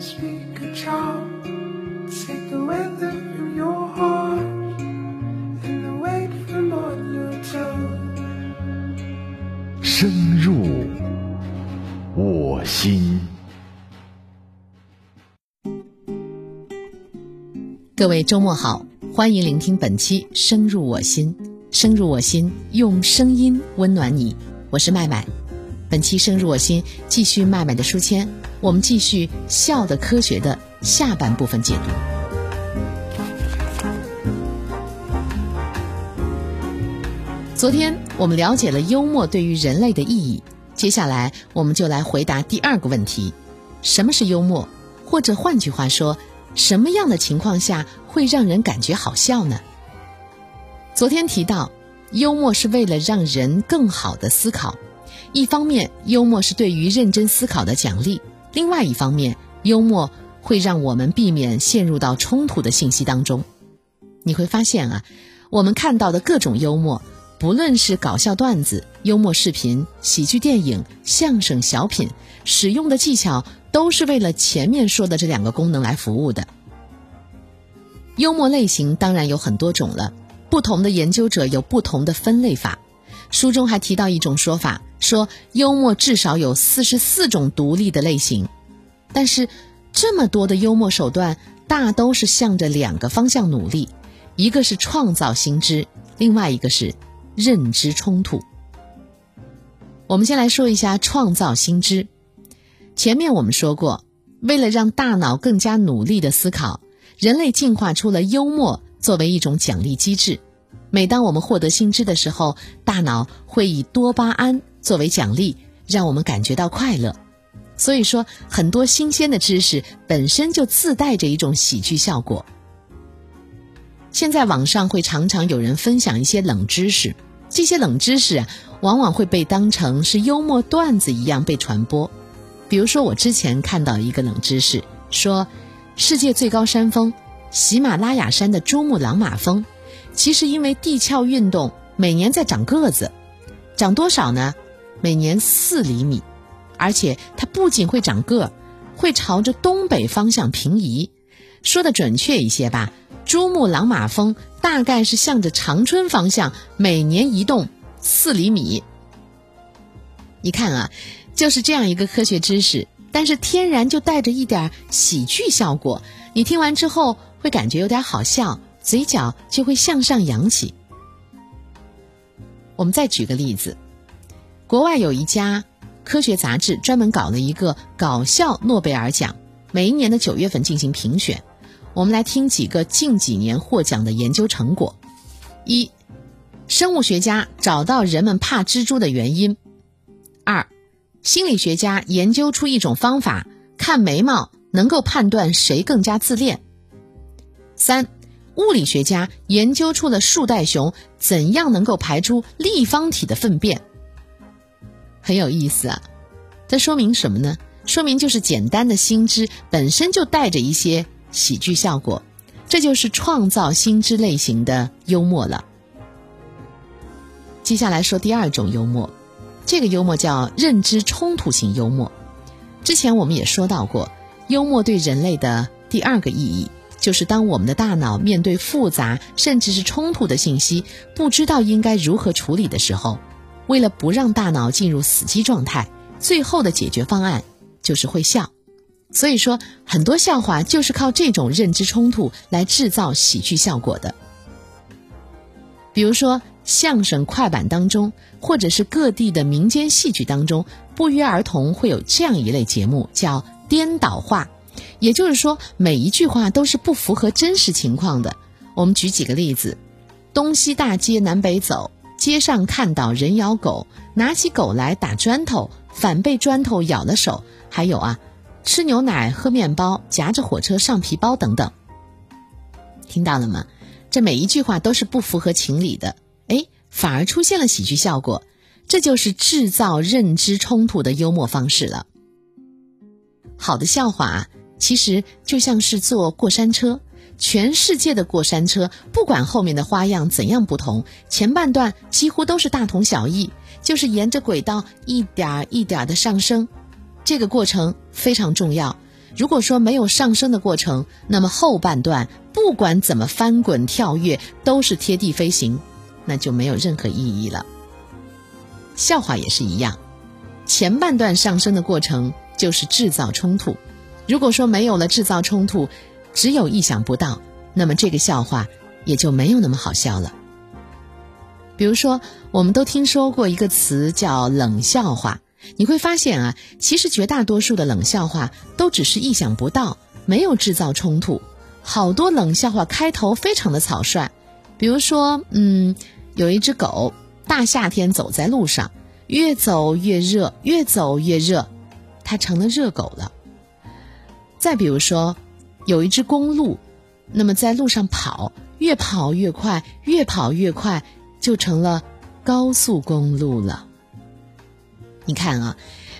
speak a charm. Take the weather from your heart and the weight from on your tongue. 深入我心。各位周末好，欢迎聆听本期《深入我心》，深入我心，用声音温暖你。我是麦麦。本期《深入我心》继续麦麦的书签，我们继续《笑的科学》的下半部分解读。昨天我们了解了幽默对于人类的意义，接下来我们就来回答第二个问题：什么是幽默？或者换句话说，什么样的情况下会让人感觉好笑呢？昨天提到，幽默是为了让人更好的思考。一方面，幽默是对于认真思考的奖励；另外一方面，幽默会让我们避免陷入到冲突的信息当中。你会发现啊，我们看到的各种幽默，不论是搞笑段子、幽默视频、喜剧电影、相声小品，使用的技巧都是为了前面说的这两个功能来服务的。幽默类型当然有很多种了，不同的研究者有不同的分类法。书中还提到一种说法，说幽默至少有四十四种独立的类型，但是这么多的幽默手段，大都是向着两个方向努力，一个是创造新知，另外一个是认知冲突。我们先来说一下创造新知。前面我们说过，为了让大脑更加努力的思考，人类进化出了幽默作为一种奖励机制。每当我们获得新知的时候，大脑会以多巴胺作为奖励，让我们感觉到快乐。所以说，很多新鲜的知识本身就自带着一种喜剧效果。现在网上会常常有人分享一些冷知识，这些冷知识啊，往往会被当成是幽默段子一样被传播。比如说，我之前看到一个冷知识，说世界最高山峰喜马拉雅山的珠穆朗玛峰。其实，因为地壳运动，每年在长个子，长多少呢？每年四厘米，而且它不仅会长个儿，会朝着东北方向平移。说的准确一些吧，珠穆朗玛峰大概是向着长春方向每年移动四厘米。你看啊，就是这样一个科学知识，但是天然就带着一点喜剧效果。你听完之后会感觉有点好笑。嘴角就会向上扬起。我们再举个例子，国外有一家科学杂志专门搞了一个搞笑诺贝尔奖，每一年的九月份进行评选。我们来听几个近几年获奖的研究成果：一、生物学家找到人们怕蜘蛛的原因；二、心理学家研究出一种方法，看眉毛能够判断谁更加自恋；三。物理学家研究出了树袋熊怎样能够排出立方体的粪便，很有意思啊！这说明什么呢？说明就是简单的新知本身就带着一些喜剧效果，这就是创造新知类型的幽默了。接下来说第二种幽默，这个幽默叫认知冲突型幽默。之前我们也说到过，幽默对人类的第二个意义。就是当我们的大脑面对复杂甚至是冲突的信息，不知道应该如何处理的时候，为了不让大脑进入死机状态，最后的解决方案就是会笑。所以说，很多笑话就是靠这种认知冲突来制造喜剧效果的。比如说，相声快板当中，或者是各地的民间戏剧当中，不约而同会有这样一类节目，叫颠倒话。也就是说，每一句话都是不符合真实情况的。我们举几个例子：东西大街南北走，街上看到人咬狗，拿起狗来打砖头，反被砖头咬了手。还有啊，吃牛奶喝面包，夹着火车上皮包等等。听到了吗？这每一句话都是不符合情理的，哎，反而出现了喜剧效果。这就是制造认知冲突的幽默方式了。好的笑话啊。其实就像是坐过山车，全世界的过山车，不管后面的花样怎样不同，前半段几乎都是大同小异，就是沿着轨道一点儿一点儿的上升。这个过程非常重要，如果说没有上升的过程，那么后半段不管怎么翻滚跳跃，都是贴地飞行，那就没有任何意义了。笑话也是一样，前半段上升的过程就是制造冲突。如果说没有了制造冲突，只有意想不到，那么这个笑话也就没有那么好笑了。比如说，我们都听说过一个词叫冷笑话，你会发现啊，其实绝大多数的冷笑话都只是意想不到，没有制造冲突。好多冷笑话开头非常的草率，比如说，嗯，有一只狗。大夏天走在路上，越走越热，越走越热，它成了热狗了。再比如说，有一只公鹿，那么在路上跑，越跑越快，越跑越快，就成了高速公路了。你看啊，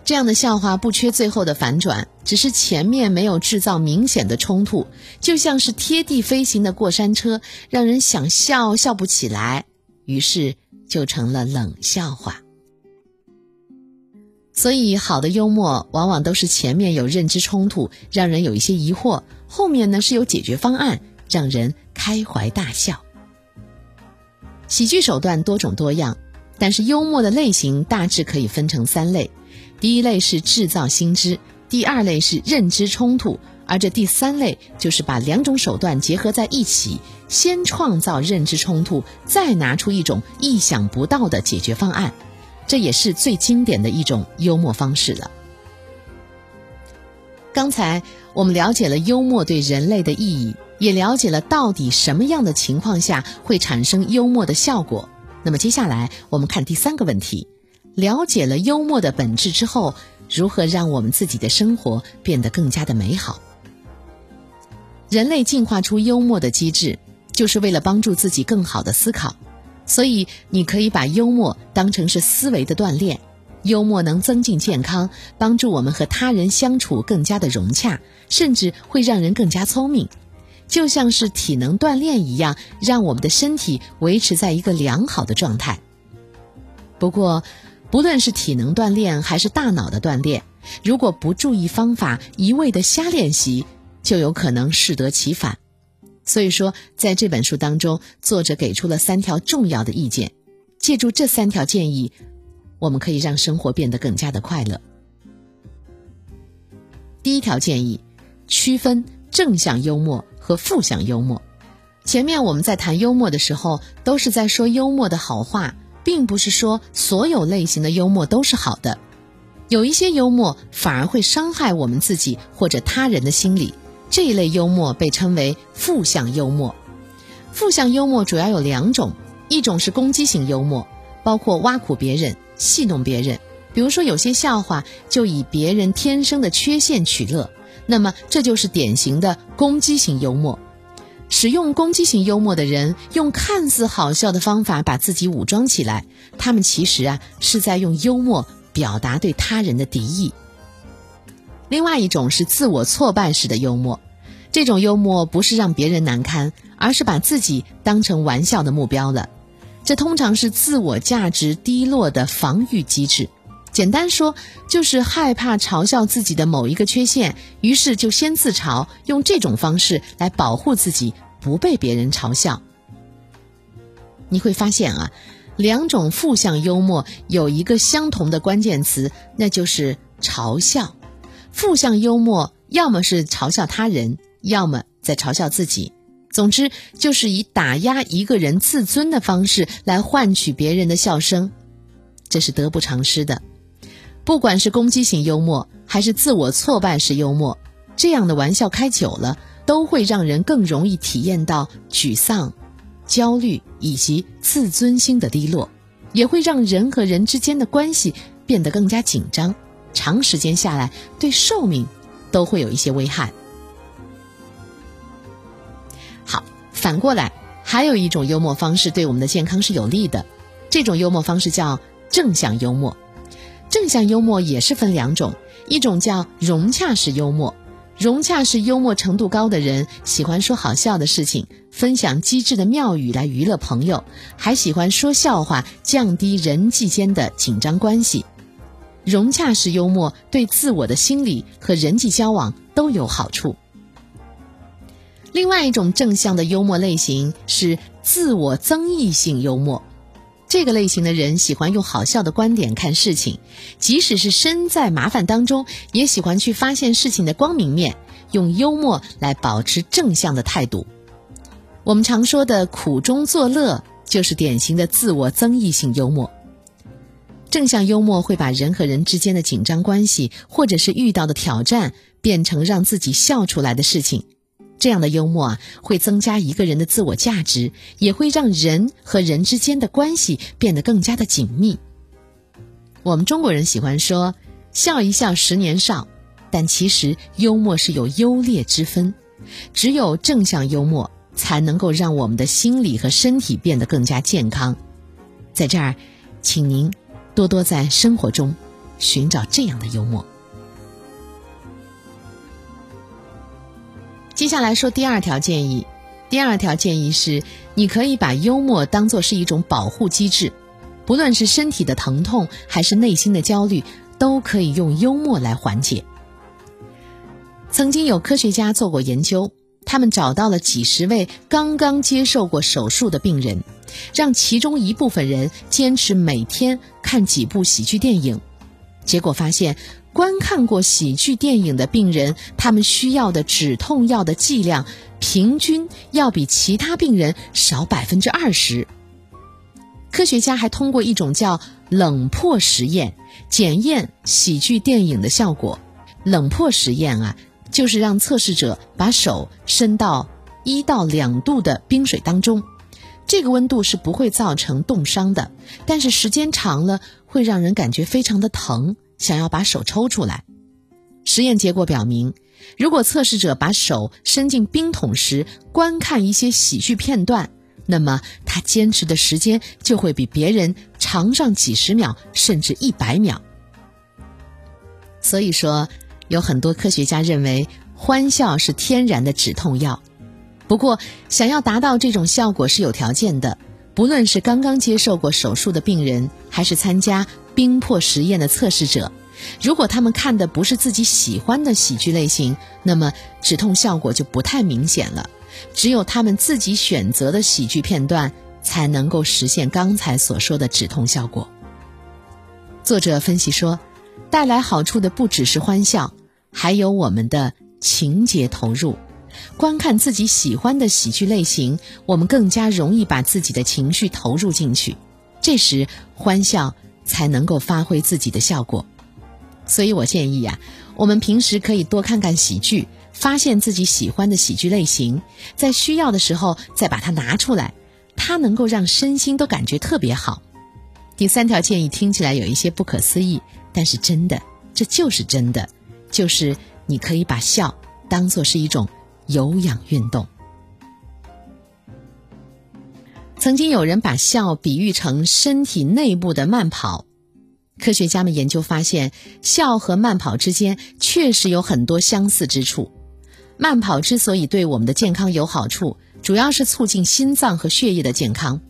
这样的笑话不缺最后的反转，只是前面没有制造明显的冲突，就像是贴地飞行的过山车，让人想笑笑不起来。于是。就成了冷笑话。所以，好的幽默往往都是前面有认知冲突，让人有一些疑惑；后面呢是有解决方案，让人开怀大笑。喜剧手段多种多样，但是幽默的类型大致可以分成三类：第一类是制造新知，第二类是认知冲突。而这第三类就是把两种手段结合在一起，先创造认知冲突，再拿出一种意想不到的解决方案，这也是最经典的一种幽默方式了。刚才我们了解了幽默对人类的意义，也了解了到底什么样的情况下会产生幽默的效果。那么接下来我们看第三个问题：了解了幽默的本质之后，如何让我们自己的生活变得更加的美好？人类进化出幽默的机制，就是为了帮助自己更好的思考。所以，你可以把幽默当成是思维的锻炼。幽默能增进健康，帮助我们和他人相处更加的融洽，甚至会让人更加聪明，就像是体能锻炼一样，让我们的身体维持在一个良好的状态。不过，不论是体能锻炼还是大脑的锻炼，如果不注意方法，一味的瞎练习。就有可能适得其反，所以说，在这本书当中，作者给出了三条重要的意见。借助这三条建议，我们可以让生活变得更加的快乐。第一条建议：区分正向幽默和负向幽默。前面我们在谈幽默的时候，都是在说幽默的好话，并不是说所有类型的幽默都是好的。有一些幽默反而会伤害我们自己或者他人的心理。这一类幽默被称为负向幽默。负向幽默主要有两种，一种是攻击性幽默，包括挖苦别人、戏弄别人。比如说，有些笑话就以别人天生的缺陷取乐，那么这就是典型的攻击性幽默。使用攻击性幽默的人，用看似好笑的方法把自己武装起来，他们其实啊是在用幽默表达对他人的敌意。另外一种是自我挫败式的幽默，这种幽默不是让别人难堪，而是把自己当成玩笑的目标了。这通常是自我价值低落的防御机制。简单说，就是害怕嘲笑自己的某一个缺陷，于是就先自嘲，用这种方式来保护自己不被别人嘲笑。你会发现啊，两种负向幽默有一个相同的关键词，那就是嘲笑。负向幽默要么是嘲笑他人，要么在嘲笑自己。总之，就是以打压一个人自尊的方式来换取别人的笑声，这是得不偿失的。不管是攻击性幽默，还是自我挫败式幽默，这样的玩笑开久了，都会让人更容易体验到沮丧、焦虑以及自尊心的低落，也会让人和人之间的关系变得更加紧张。长时间下来，对寿命都会有一些危害。好，反过来，还有一种幽默方式对我们的健康是有利的，这种幽默方式叫正向幽默。正向幽默也是分两种，一种叫融洽式幽默。融洽式幽默程度高的人，喜欢说好笑的事情，分享机智的妙语来娱乐朋友，还喜欢说笑话，降低人际间的紧张关系。融洽式幽默对自我的心理和人际交往都有好处。另外一种正向的幽默类型是自我增益性幽默，这个类型的人喜欢用好笑的观点看事情，即使是身在麻烦当中，也喜欢去发现事情的光明面，用幽默来保持正向的态度。我们常说的苦中作乐，就是典型的自我增益性幽默。正向幽默会把人和人之间的紧张关系，或者是遇到的挑战，变成让自己笑出来的事情。这样的幽默啊，会增加一个人的自我价值，也会让人和人之间的关系变得更加的紧密。我们中国人喜欢说“笑一笑，十年少”，但其实幽默是有优劣之分，只有正向幽默才能够让我们的心理和身体变得更加健康。在这儿，请您多多在生活中寻找这样的幽默。接下来说第二条建议。第二条建议是，你可以把幽默当做是一种保护机制，不论是身体的疼痛还是内心的焦虑，都可以用幽默来缓解。曾经有科学家做过研究，他们找到了几十位刚刚接受过手术的病人，让其中一部分人坚持每天看几部喜剧电影，结果发现。观看过喜剧电影的病人，他们需要的止痛药的剂量平均要比其他病人少百分之二十。科学家还通过一种叫冷破实验检验喜剧电影的效果。冷破实验啊，就是让测试者把手伸到一到两度的冰水当中，这个温度是不会造成冻伤的，但是时间长了会让人感觉非常的疼。想要把手抽出来，实验结果表明，如果测试者把手伸进冰桶时观看一些喜剧片段，那么他坚持的时间就会比别人长上几十秒，甚至一百秒。所以说，有很多科学家认为欢笑是天然的止痛药。不过，想要达到这种效果是有条件的，不论是刚刚接受过手术的病人，还是参加。冰破实验的测试者，如果他们看的不是自己喜欢的喜剧类型，那么止痛效果就不太明显了。只有他们自己选择的喜剧片段，才能够实现刚才所说的止痛效果。作者分析说，带来好处的不只是欢笑，还有我们的情节投入。观看自己喜欢的喜剧类型，我们更加容易把自己的情绪投入进去。这时，欢笑。才能够发挥自己的效果，所以我建议呀，我们平时可以多看看喜剧，发现自己喜欢的喜剧类型，在需要的时候再把它拿出来，它能够让身心都感觉特别好。第三条建议听起来有一些不可思议，但是真的，这就是真的，就是你可以把笑当做是一种有氧运动。曾经有人把笑比喻成身体内部的慢跑，科学家们研究发现，笑和慢跑之间确实有很多相似之处。慢跑之所以对我们的健康有好处，主要是促进心脏和血液的健康。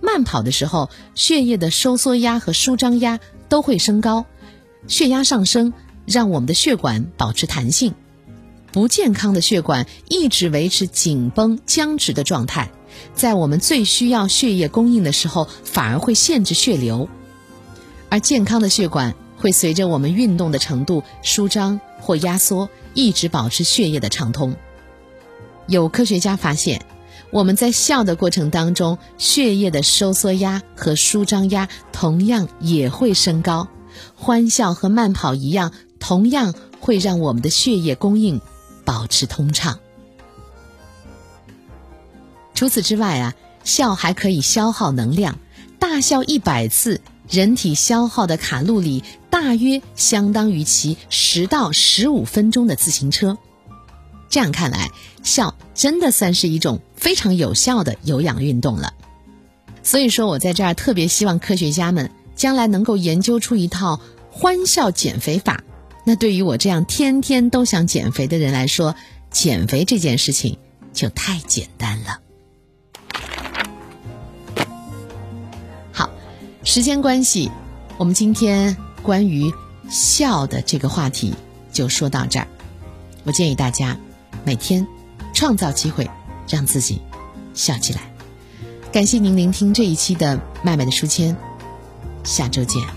慢跑的时候，血液的收缩压和舒张压都会升高，血压上升让我们的血管保持弹性。不健康的血管一直维持紧绷僵直的状态。在我们最需要血液供应的时候，反而会限制血流；而健康的血管会随着我们运动的程度舒张或压缩，一直保持血液的畅通。有科学家发现，我们在笑的过程当中，血液的收缩压和舒张压同样也会升高。欢笑和慢跑一样，同样会让我们的血液供应保持通畅。除此之外啊，笑还可以消耗能量。大笑一百次，人体消耗的卡路里大约相当于骑十到十五分钟的自行车。这样看来，笑真的算是一种非常有效的有氧运动了。所以说，我在这儿特别希望科学家们将来能够研究出一套欢笑减肥法。那对于我这样天天都想减肥的人来说，减肥这件事情就太简单了。好时间关系，我们今天关于笑的这个话题就说到这儿。我建议大家每天创造机会，让自己笑起来。感谢您聆听这一期的麦麦的书签，下周见。